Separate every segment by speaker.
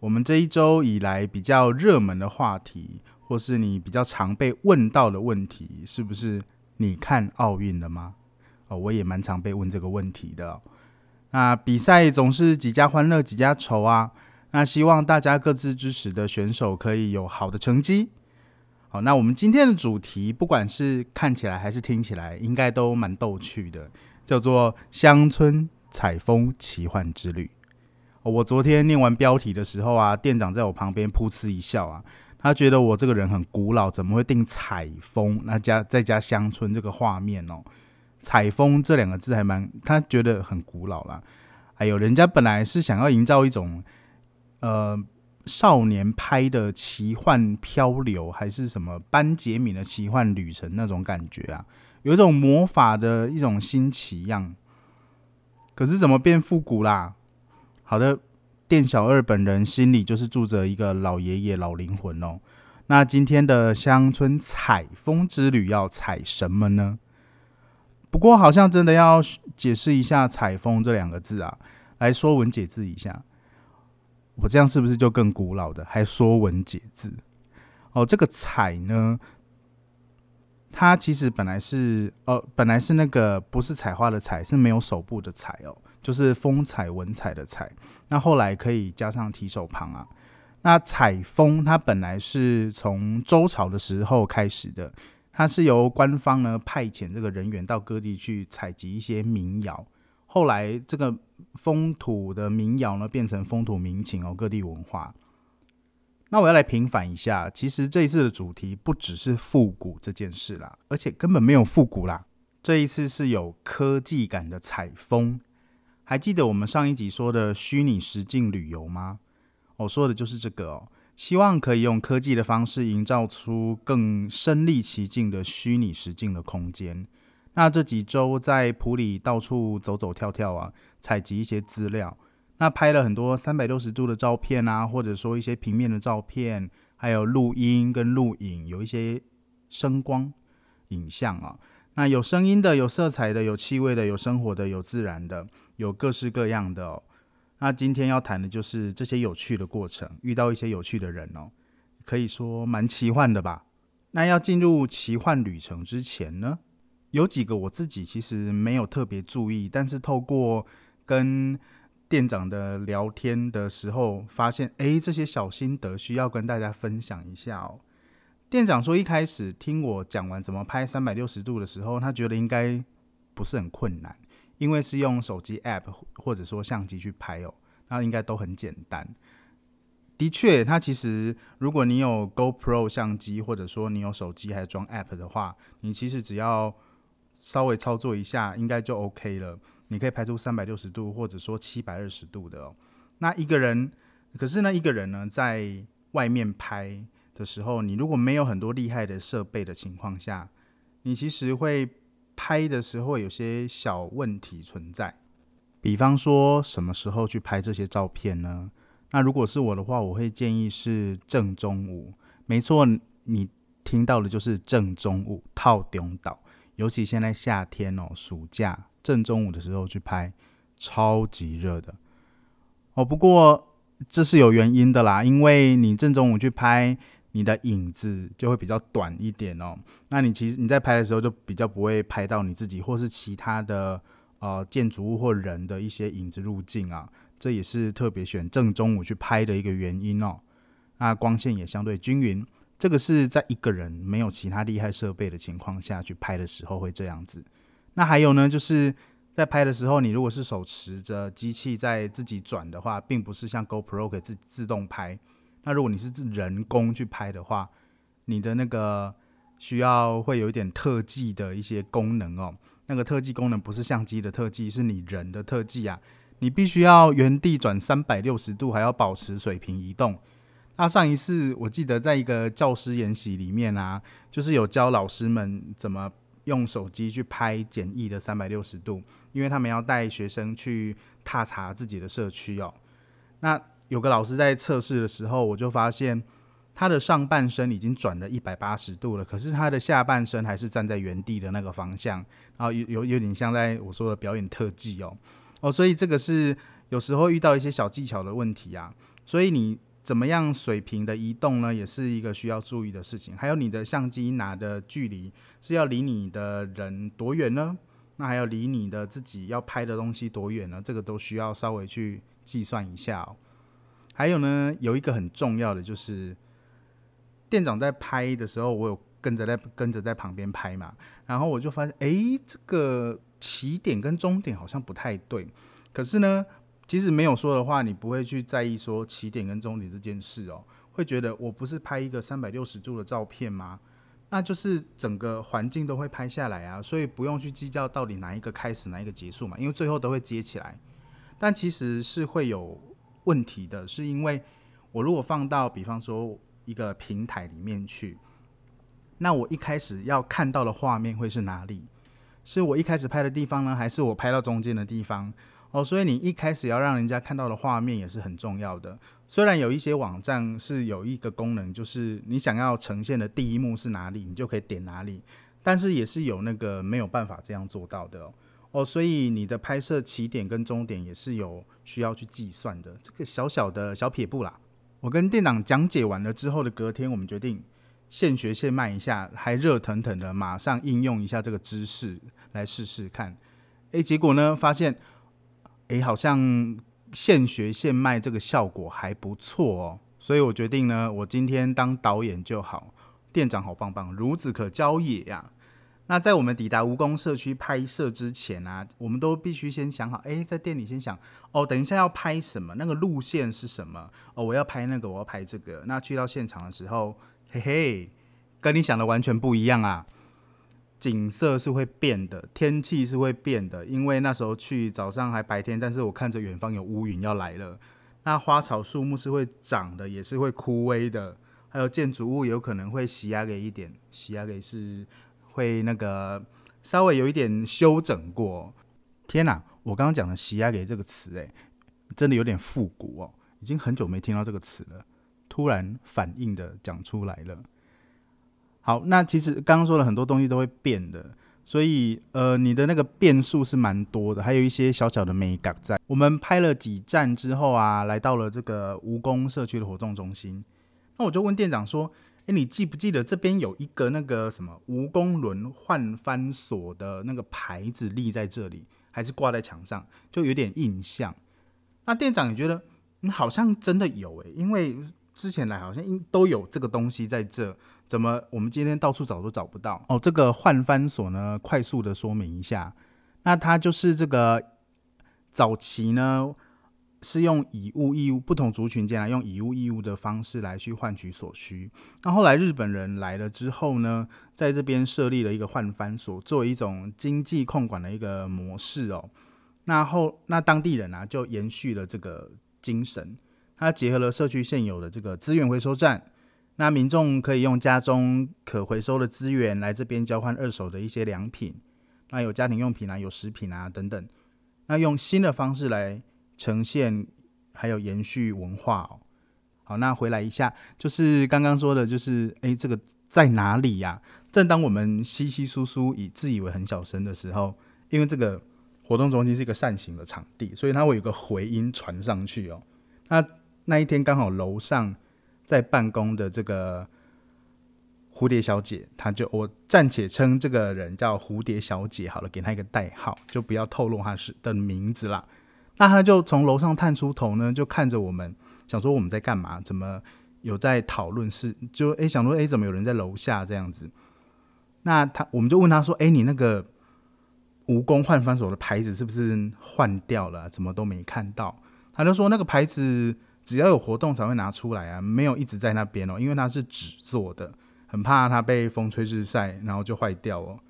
Speaker 1: 我们这一周以来比较热门的话题，或是你比较常被问到的问题，是不是你看奥运了吗？哦，我也蛮常被问这个问题的。那比赛总是几家欢乐几家愁啊。那希望大家各自支持的选手可以有好的成绩。好，那我们今天的主题，不管是看起来还是听起来，应该都蛮逗趣的，叫做乡村采风奇幻之旅。我昨天念完标题的时候啊，店长在我旁边噗嗤一笑啊，他觉得我这个人很古老，怎么会定采风？那加再加乡村这个画面哦，采风这两个字还蛮，他觉得很古老啦。还有人家本来是想要营造一种呃少年拍的奇幻漂流，还是什么班杰明的奇幻旅程那种感觉啊，有一种魔法的一种新奇样。可是怎么变复古啦？好的，店小二本人心里就是住着一个老爷爷、老灵魂哦。那今天的乡村采风之旅要采什么呢？不过好像真的要解释一下“采风”这两个字啊，来说文解字一下。我这样是不是就更古老的？还说文解字？哦，这个“采”呢，它其实本来是哦，本来是那个不是采花的“采”，是没有手部的“采”哦。就是风采文采的采，那后来可以加上提手旁啊。那采风它本来是从周朝的时候开始的，它是由官方呢派遣这个人员到各地去采集一些民谣。后来这个风土的民谣呢变成风土民情哦，各地文化。那我要来平反一下，其实这一次的主题不只是复古这件事啦，而且根本没有复古啦。这一次是有科技感的采风。还记得我们上一集说的虚拟实境旅游吗？我说的就是这个哦，希望可以用科技的方式营造出更身临其境的虚拟实境的空间。那这几周在普里到处走走跳跳啊，采集一些资料，那拍了很多三百六十度的照片啊，或者说一些平面的照片，还有录音跟录影，有一些声光影像啊。那有声音的，有色彩的，有气味的，有生活的，有自然的，有各式各样的哦。那今天要谈的就是这些有趣的过程，遇到一些有趣的人哦，可以说蛮奇幻的吧。那要进入奇幻旅程之前呢，有几个我自己其实没有特别注意，但是透过跟店长的聊天的时候，发现哎，这些小心得需要跟大家分享一下哦。店长说：“一开始听我讲完怎么拍三百六十度的时候，他觉得应该不是很困难，因为是用手机 App 或者说相机去拍哦，那应该都很简单。的确，它其实如果你有 GoPro 相机，或者说你有手机还装 App 的话，你其实只要稍微操作一下，应该就 OK 了。你可以拍出三百六十度，或者说七百二十度的哦。那一个人，可是呢，一个人呢，在外面拍。”的时候，你如果没有很多厉害的设备的情况下，你其实会拍的时候有些小问题存在。比方说，什么时候去拍这些照片呢？那如果是我的话，我会建议是正中午。没错，你听到的就是正中午套顶岛，尤其现在夏天哦，暑假正中午的时候去拍，超级热的哦。不过这是有原因的啦，因为你正中午去拍。你的影子就会比较短一点哦，那你其实你在拍的时候就比较不会拍到你自己或是其他的呃建筑物或人的一些影子入镜啊，这也是特别选正中午去拍的一个原因哦。那光线也相对均匀，这个是在一个人没有其他厉害设备的情况下去拍的时候会这样子。那还有呢，就是在拍的时候，你如果是手持着机器在自己转的话，并不是像 GoPro 可自自动拍。那如果你是人工去拍的话，你的那个需要会有一点特技的一些功能哦。那个特技功能不是相机的特技，是你人的特技啊。你必须要原地转三百六十度，还要保持水平移动。那上一次我记得在一个教师研习里面啊，就是有教老师们怎么用手机去拍简易的三百六十度，因为他们要带学生去踏查自己的社区哦。那有个老师在测试的时候，我就发现他的上半身已经转了一百八十度了，可是他的下半身还是站在原地的那个方向，然后有有有点像在我说的表演特技哦哦，所以这个是有时候遇到一些小技巧的问题啊，所以你。怎么样水平的移动呢，也是一个需要注意的事情。还有你的相机拿的距离是要离你的人多远呢？那还要离你的自己要拍的东西多远呢？这个都需要稍微去计算一下哦。还有呢，有一个很重要的就是，店长在拍的时候，我有跟着在跟着在旁边拍嘛，然后我就发现，哎，这个起点跟终点好像不太对。可是呢。其实没有说的话，你不会去在意说起点跟终点这件事哦，会觉得我不是拍一个三百六十度的照片吗？那就是整个环境都会拍下来啊，所以不用去计较到底哪一个开始哪一个结束嘛，因为最后都会接起来。但其实是会有问题的，是因为我如果放到比方说一个平台里面去，那我一开始要看到的画面会是哪里？是我一开始拍的地方呢，还是我拍到中间的地方？哦，所以你一开始要让人家看到的画面也是很重要的。虽然有一些网站是有一个功能，就是你想要呈现的第一幕是哪里，你就可以点哪里，但是也是有那个没有办法这样做到的哦。哦，所以你的拍摄起点跟终点也是有需要去计算的。这个小小的小撇步啦。我跟店长讲解完了之后的隔天，我们决定现学现卖一下，还热腾腾的，马上应用一下这个知识来试试看。诶，结果呢，发现。诶，好像现学现卖这个效果还不错哦，所以我决定呢，我今天当导演就好。店长好棒棒，孺子可教也呀。那在我们抵达蜈蚣社区拍摄之前啊，我们都必须先想好，诶，在店里先想哦，等一下要拍什么，那个路线是什么？哦，我要拍那个，我要拍这个。那去到现场的时候，嘿嘿，跟你想的完全不一样啊。景色是会变的，天气是会变的，因为那时候去早上还白天，但是我看着远方有乌云要来了。那花草树木是会长的，也是会枯萎的，还有建筑物有可能会洗压给一点，洗压给是会那个稍微有一点修整过。天哪，我刚刚讲的洗压给这个词，诶，真的有点复古哦，已经很久没听到这个词了，突然反应的讲出来了。好，那其实刚刚说了很多东西都会变的，所以呃，你的那个变数是蛮多的，还有一些小小的美感在。我们拍了几站之后啊，来到了这个蜈蚣社区的活动中心。那我就问店长说：“诶，你记不记得这边有一个那个什么蜈蚣轮换翻锁的那个牌子立在这里，还是挂在墙上？就有点印象。”那店长也觉得，嗯，好像真的有诶，因为之前来好像都有这个东西在这。怎么？我们今天到处找都找不到哦。这个换翻锁呢，快速的说明一下，那它就是这个早期呢是用以物易物，不同族群间来用以物易物的方式来去换取所需。那后来日本人来了之后呢，在这边设立了一个换翻所，作为一种经济控管的一个模式哦。那后那当地人啊就延续了这个精神，他结合了社区现有的这个资源回收站。那民众可以用家中可回收的资源来这边交换二手的一些良品，那有家庭用品啊，有食品啊等等。那用新的方式来呈现，还有延续文化哦。好，那回来一下，就是刚刚说的，就是诶，这个在哪里呀？正当我们稀稀疏疏以自以为很小声的时候，因为这个活动中心是一个扇形的场地，所以它会有个回音传上去哦。那那一天刚好楼上。在办公的这个蝴蝶小姐，她就我暂且称这个人叫蝴蝶小姐好了，给她一个代号，就不要透露她是的名字啦。那他就从楼上探出头呢，就看着我们，想说我们在干嘛？怎么有在讨论事？就诶，想说诶，怎么有人在楼下这样子？那他我们就问他说：“诶，你那个蜈蚣换翻手的牌子是不是换掉了？怎么都没看到？”他就说：“那个牌子。”只要有活动才会拿出来啊，没有一直在那边哦，因为它是纸做的，很怕它被风吹日晒，然后就坏掉哦。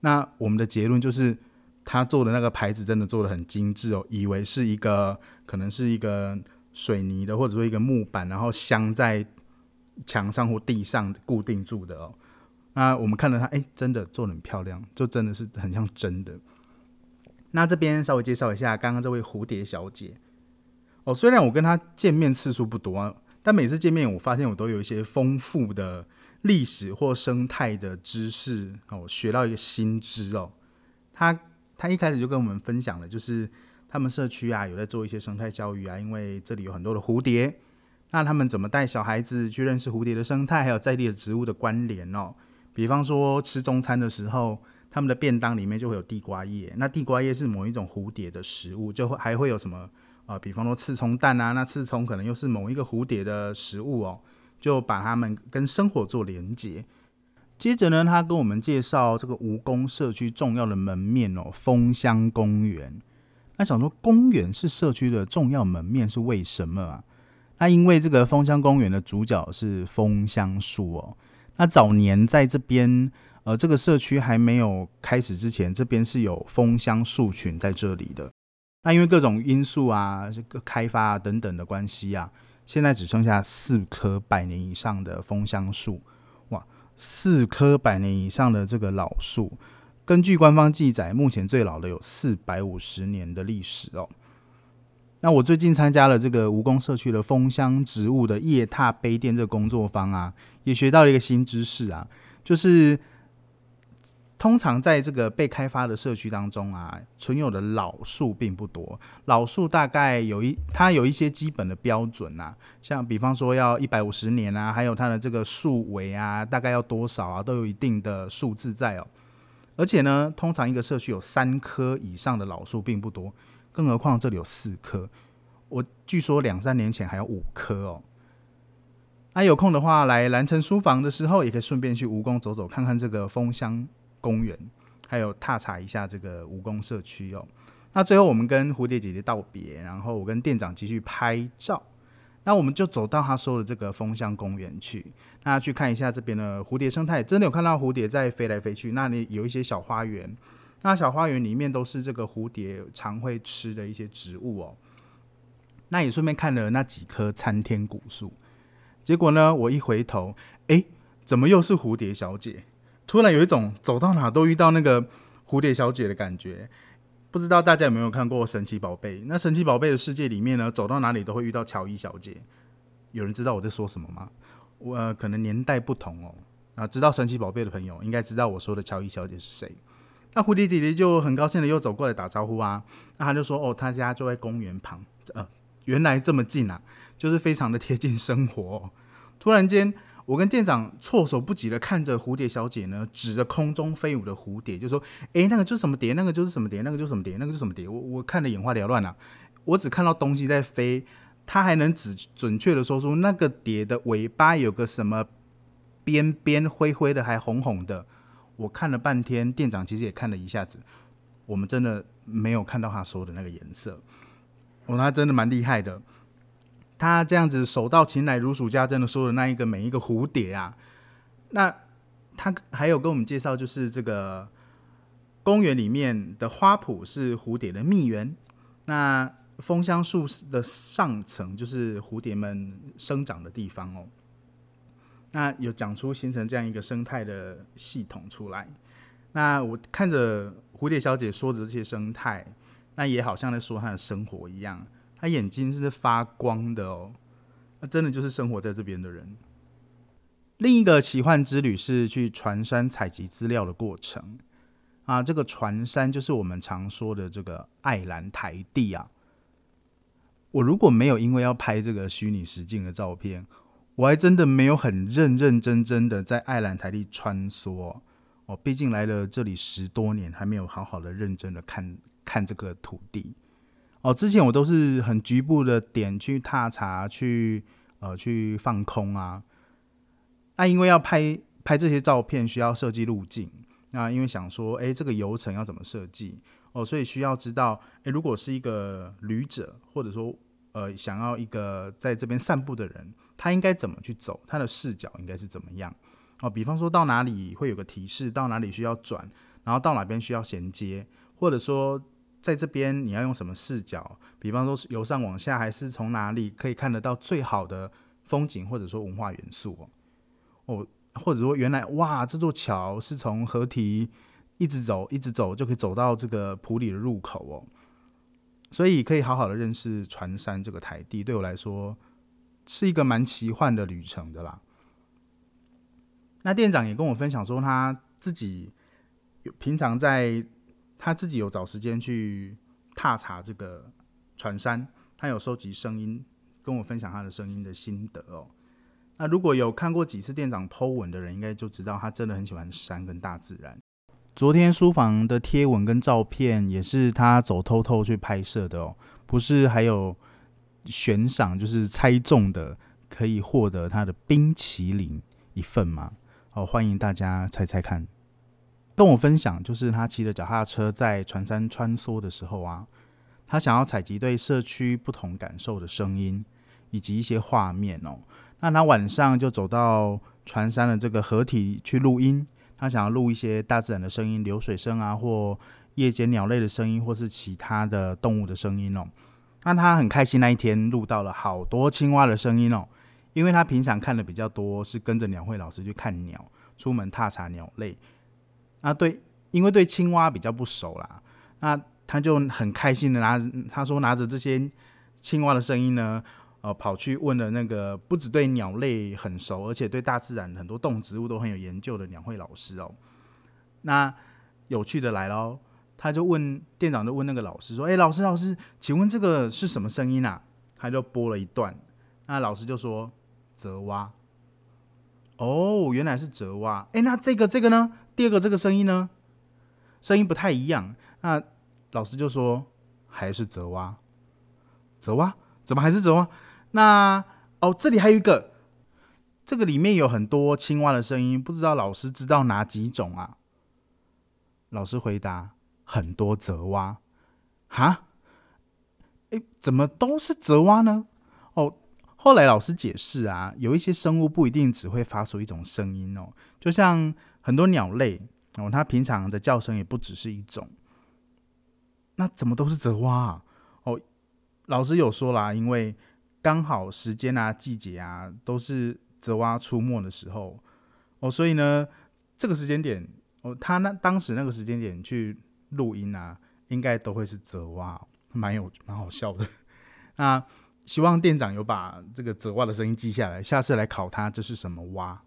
Speaker 1: 那我们的结论就是，他做的那个牌子真的做的很精致哦，以为是一个可能是一个水泥的，或者说一个木板，然后镶在墙上或地上固定住的哦。那我们看到它，哎，真的做的很漂亮，就真的是很像真的。那这边稍微介绍一下刚刚这位蝴蝶小姐哦，虽然我跟她见面次数不多啊，但每次见面我发现我都有一些丰富的历史或生态的知识哦，学到一个新知哦。她他一开始就跟我们分享了，就是他们社区啊有在做一些生态教育啊，因为这里有很多的蝴蝶，那他们怎么带小孩子去认识蝴蝶的生态，还有在地的植物的关联哦？比方说吃中餐的时候。他们的便当里面就会有地瓜叶，那地瓜叶是某一种蝴蝶的食物，就会还会有什么啊？比方说刺葱蛋啊，那刺葱可能又是某一个蝴蝶的食物哦，就把它们跟生活做连接。接着呢，他跟我们介绍这个蜈蚣社区重要的门面哦，枫香公园。那想说公园是社区的重要门面是为什么啊？那因为这个枫香公园的主角是枫香树哦，那早年在这边。呃，这个社区还没有开始之前，这边是有枫香树群在这里的。那因为各种因素啊，这个开发啊等等的关系啊，现在只剩下四棵百年以上的枫香树。四棵百年以上的这个老树，根据官方记载，目前最老的有四百五十年的历史哦。那我最近参加了这个蜈蚣社区的枫香植物的叶踏杯垫这个工作坊啊，也学到了一个新知识啊，就是。通常在这个被开发的社区当中啊，存有的老树并不多。老树大概有一，它有一些基本的标准啊，像比方说要一百五十年啊，还有它的这个树围啊，大概要多少啊，都有一定的数字在哦。而且呢，通常一个社区有三棵以上的老树并不多，更何况这里有四棵。我据说两三年前还有五棵哦。那有空的话来蓝城书房的时候，也可以顺便去蜈蚣走走，看看这个枫香。公园，还有踏查一下这个蜈蚣社区哦。那最后我们跟蝴蝶姐姐道别，然后我跟店长继续拍照。那我们就走到他说的这个枫香公园去，那去看一下这边的蝴蝶生态。真的有看到蝴蝶在飞来飞去，那里有一些小花园。那小花园里面都是这个蝴蝶常会吃的一些植物哦。那也顺便看了那几棵参天古树。结果呢，我一回头，哎，怎么又是蝴蝶小姐？突然有一种走到哪都遇到那个蝴蝶小姐的感觉，不知道大家有没有看过《神奇宝贝》？那《神奇宝贝》的世界里面呢，走到哪里都会遇到乔伊小姐。有人知道我在说什么吗？我可能年代不同哦。啊，知道《神奇宝贝》的朋友应该知道我说的乔伊小姐是谁。那蝴蝶姐姐就很高兴的又走过来打招呼啊。那她就说：“哦，她家就在公园旁，呃，原来这么近啊，就是非常的贴近生活。”突然间。我跟店长措手不及的看着蝴蝶小姐呢，指着空中飞舞的蝴蝶，就说：“诶，那个就是什么蝶？那个就是什么蝶？那个就是什么蝶？那个是什么蝶？”我我看的眼花缭乱啊！我只看到东西在飞，他还能指准确的说出那个蝶的尾巴有个什么边边灰灰的，还红红的。我看了半天，店长其实也看了一下子，我们真的没有看到他说的那个颜色。哦，他真的蛮厉害的。他这样子手到擒来、如数家珍的说的那一个每一个蝴蝶啊，那他还有跟我们介绍，就是这个公园里面的花圃是蝴蝶的蜜源，那枫香树的上层就是蝴蝶们生长的地方哦。那有讲出形成这样一个生态的系统出来。那我看着蝴蝶小姐说的这些生态，那也好像在说她的生活一样。他眼睛是发光的哦，那真的就是生活在这边的人。另一个奇幻之旅是去船山采集资料的过程啊，这个船山就是我们常说的这个爱兰台地啊。我如果没有因为要拍这个虚拟实境的照片，我还真的没有很认认真真的在爱兰台地穿梭哦。毕竟来了这里十多年，还没有好好的认真的看看这个土地。哦，之前我都是很局部的点去踏查，去呃去放空啊。那因为要拍拍这些照片，需要设计路径。那因为想说，哎，这个游程要怎么设计？哦，所以需要知道，哎，如果是一个旅者，或者说呃想要一个在这边散步的人，他应该怎么去走？他的视角应该是怎么样？哦，比方说到哪里会有个提示，到哪里需要转，然后到哪边需要衔接，或者说。在这边你要用什么视角？比方说由上往下，还是从哪里可以看得到最好的风景，或者说文化元素哦？哦，或者说原来哇，这座桥是从河堤一直走，一直走就可以走到这个普里的入口哦。所以可以好好的认识船山这个台地，对我来说是一个蛮奇幻的旅程的啦。那店长也跟我分享说，他自己平常在他自己有找时间去踏查这个船山，他有收集声音，跟我分享他的声音的心得哦。那如果有看过几次店长 Po 文的人，应该就知道他真的很喜欢山跟大自然。昨天书房的贴文跟照片也是他走偷偷去拍摄的哦，不是还有悬赏，就是猜中的可以获得他的冰淇淋一份吗？哦，欢迎大家猜猜看，跟我分享，就是他骑着脚踏车在船山穿梭的时候啊，他想要采集对社区不同感受的声音以及一些画面哦。那他晚上就走到船山的这个河体去录音，他想要录一些大自然的声音，流水声啊，或夜间鸟类的声音，或是其他的动物的声音哦。那他很开心，那一天录到了好多青蛙的声音哦。因为他平常看的比较多，是跟着鸟会老师去看鸟，出门踏查鸟类。那对，因为对青蛙比较不熟啦，那他就很开心的拿，他说拿着这些青蛙的声音呢，呃，跑去问了那个不只对鸟类很熟，而且对大自然很多动植物都很有研究的鸟会老师哦。那有趣的来喽，他就问店长，就问那个老师说：“哎，老师，老师，请问这个是什么声音啊？”他就播了一段，那老师就说。泽蛙，哦，原来是泽蛙。哎，那这个这个呢？第二个这个声音呢？声音不太一样。那老师就说还是泽蛙。泽蛙怎么还是泽蛙？那哦，这里还有一个，这个里面有很多青蛙的声音，不知道老师知道哪几种啊？老师回答：很多泽蛙。哈？哎，怎么都是泽蛙呢？哦。后来老师解释啊，有一些生物不一定只会发出一种声音哦，就像很多鸟类哦，它平常的叫声也不只是一种。那怎么都是泽蛙啊？哦，老师有说啦，因为刚好时间啊、季节啊都是泽蛙出没的时候哦，所以呢，这个时间点哦，他那当时那个时间点去录音啊，应该都会是泽蛙，蛮有蛮好笑的。那。希望店长有把这个泽蛙的声音记下来，下次来考他这是什么蛙。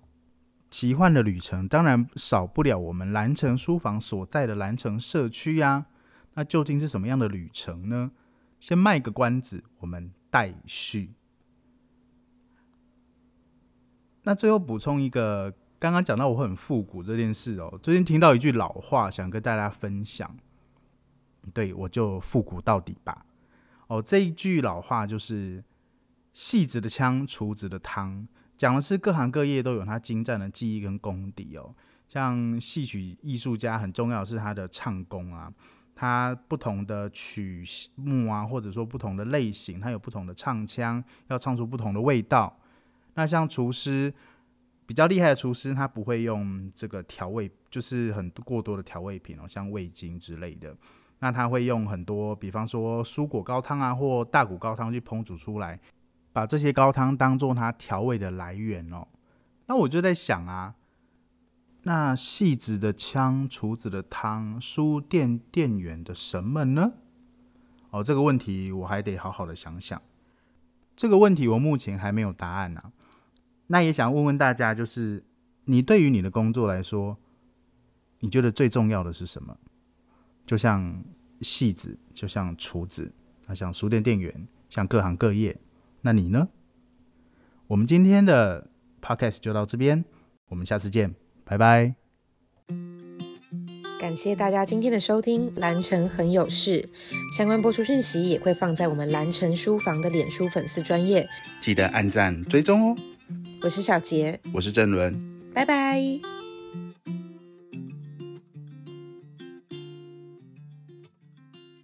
Speaker 1: 奇幻的旅程当然少不了我们蓝城书房所在的蓝城社区呀。那究竟是什么样的旅程呢？先卖个关子，我们待续。那最后补充一个，刚刚讲到我很复古这件事哦，最近听到一句老话，想跟大家分享。对我就复古到底吧。哦，这一句老话就是“戏子的枪，厨子的汤”，讲的是各行各业都有他精湛的技艺跟功底哦。像戏曲艺术家，很重要的是他的唱功啊，他不同的曲目啊，或者说不同的类型，他有不同的唱腔，要唱出不同的味道。那像厨师比较厉害的厨师，他不会用这个调味，就是很过多的调味品哦，像味精之类的。那他会用很多，比方说蔬果高汤啊，或大骨高汤去烹煮出来，把这些高汤当做他调味的来源哦。那我就在想啊，那戏子的枪，厨子的汤，书店店员的什么呢？哦，这个问题我还得好好的想想。这个问题我目前还没有答案呢。那也想问问大家，就是你对于你的工作来说，你觉得最重要的是什么？就像戏子，就像厨子，那像书店店员，像各行各业，那你呢？我们今天的 podcast 就到这边，我们下次见，拜拜。
Speaker 2: 感谢大家今天的收听，蓝城很有事，相关播出讯息也会放在我们蓝城书房的脸书粉丝专业，
Speaker 1: 记得按赞追踪哦。
Speaker 2: 我是小杰，
Speaker 1: 我是郑伦，
Speaker 2: 拜拜。